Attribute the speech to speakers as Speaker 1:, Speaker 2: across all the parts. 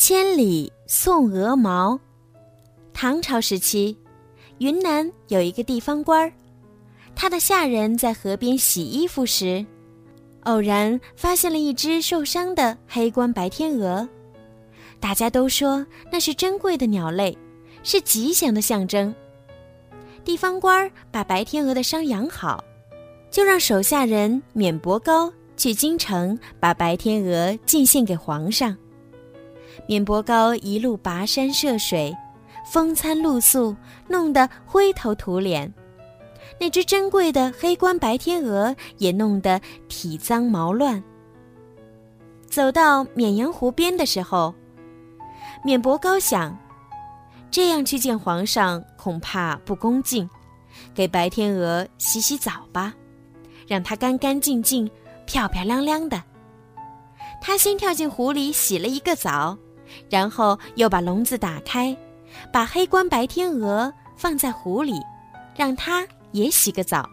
Speaker 1: 千里送鹅毛。唐朝时期，云南有一个地方官儿，他的下人在河边洗衣服时，偶然发现了一只受伤的黑冠白天鹅。大家都说那是珍贵的鸟类，是吉祥的象征。地方官儿把白天鹅的伤养好，就让手下人免伯高去京城把白天鹅进献给皇上。免伯高一路跋山涉水，风餐露宿，弄得灰头土脸。那只珍贵的黑冠白天鹅也弄得体脏毛乱。走到沔阳湖边的时候，免伯高想，这样去见皇上恐怕不恭敬，给白天鹅洗洗澡吧，让它干干净净、漂漂亮亮的。他先跳进湖里洗了一个澡。然后又把笼子打开，把黑冠白天鹅放在湖里，让它也洗个澡。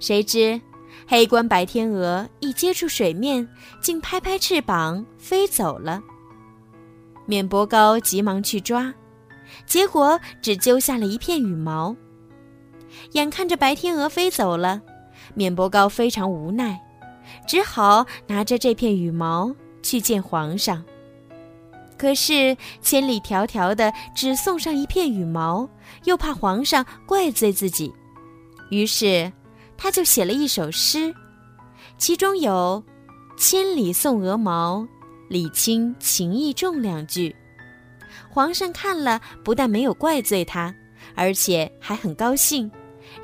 Speaker 1: 谁知，黑冠白天鹅一接触水面，竟拍拍翅膀飞走了。免伯高急忙去抓，结果只揪下了一片羽毛。眼看着白天鹅飞走了，免伯高非常无奈，只好拿着这片羽毛去见皇上。可是千里迢迢的只送上一片羽毛，又怕皇上怪罪自己，于是他就写了一首诗，其中有“千里送鹅毛，礼轻情意重”两句。皇上看了，不但没有怪罪他，而且还很高兴，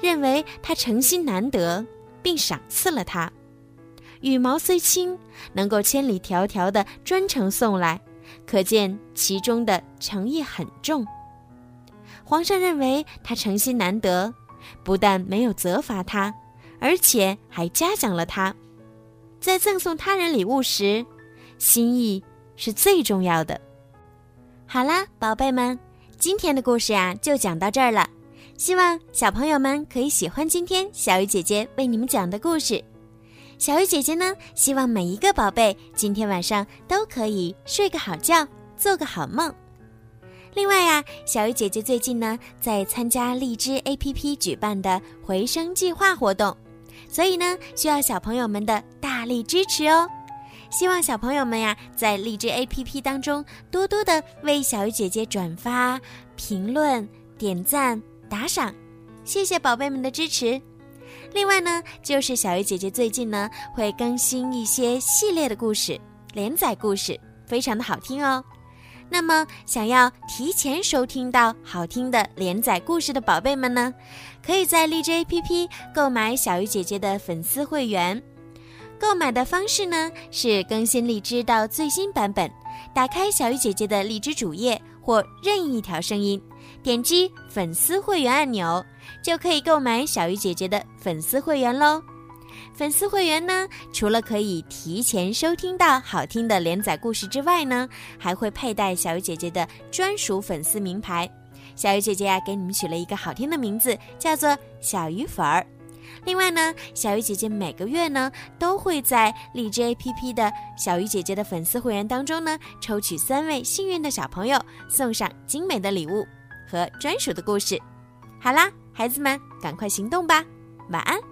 Speaker 1: 认为他诚心难得，并赏赐了他。羽毛虽轻，能够千里迢迢的专程送来。可见其中的诚意很重。皇上认为他诚心难得，不但没有责罚他，而且还嘉奖了他。在赠送他人礼物时，心意是最重要的。好啦，宝贝们，今天的故事呀就讲到这儿了。希望小朋友们可以喜欢今天小鱼姐姐为你们讲的故事。小鱼姐姐呢，希望每一个宝贝今天晚上都可以睡个好觉，做个好梦。另外呀，小鱼姐姐最近呢在参加荔枝 APP 举办的回声计划活动，所以呢需要小朋友们的大力支持哦。希望小朋友们呀在荔枝 APP 当中多多的为小鱼姐姐转发、评论、点赞、打赏，谢谢宝贝们的支持。另外呢，就是小鱼姐姐最近呢会更新一些系列的故事、连载故事，非常的好听哦。那么，想要提前收听到好听的连载故事的宝贝们呢，可以在荔枝 APP 购买小鱼姐姐的粉丝会员。购买的方式呢是更新荔枝到最新版本，打开小鱼姐姐的荔枝主页或任意一条声音。点击粉丝会员按钮，就可以购买小鱼姐姐的粉丝会员喽。粉丝会员呢，除了可以提前收听到好听的连载故事之外呢，还会佩戴小鱼姐姐的专属粉丝名牌。小鱼姐姐呀，给你们取了一个好听的名字，叫做小鱼粉儿。另外呢，小鱼姐姐每个月呢，都会在荔枝 APP 的小鱼姐姐的粉丝会员当中呢，抽取三位幸运的小朋友，送上精美的礼物。和专属的故事，好啦，孩子们，赶快行动吧，晚安。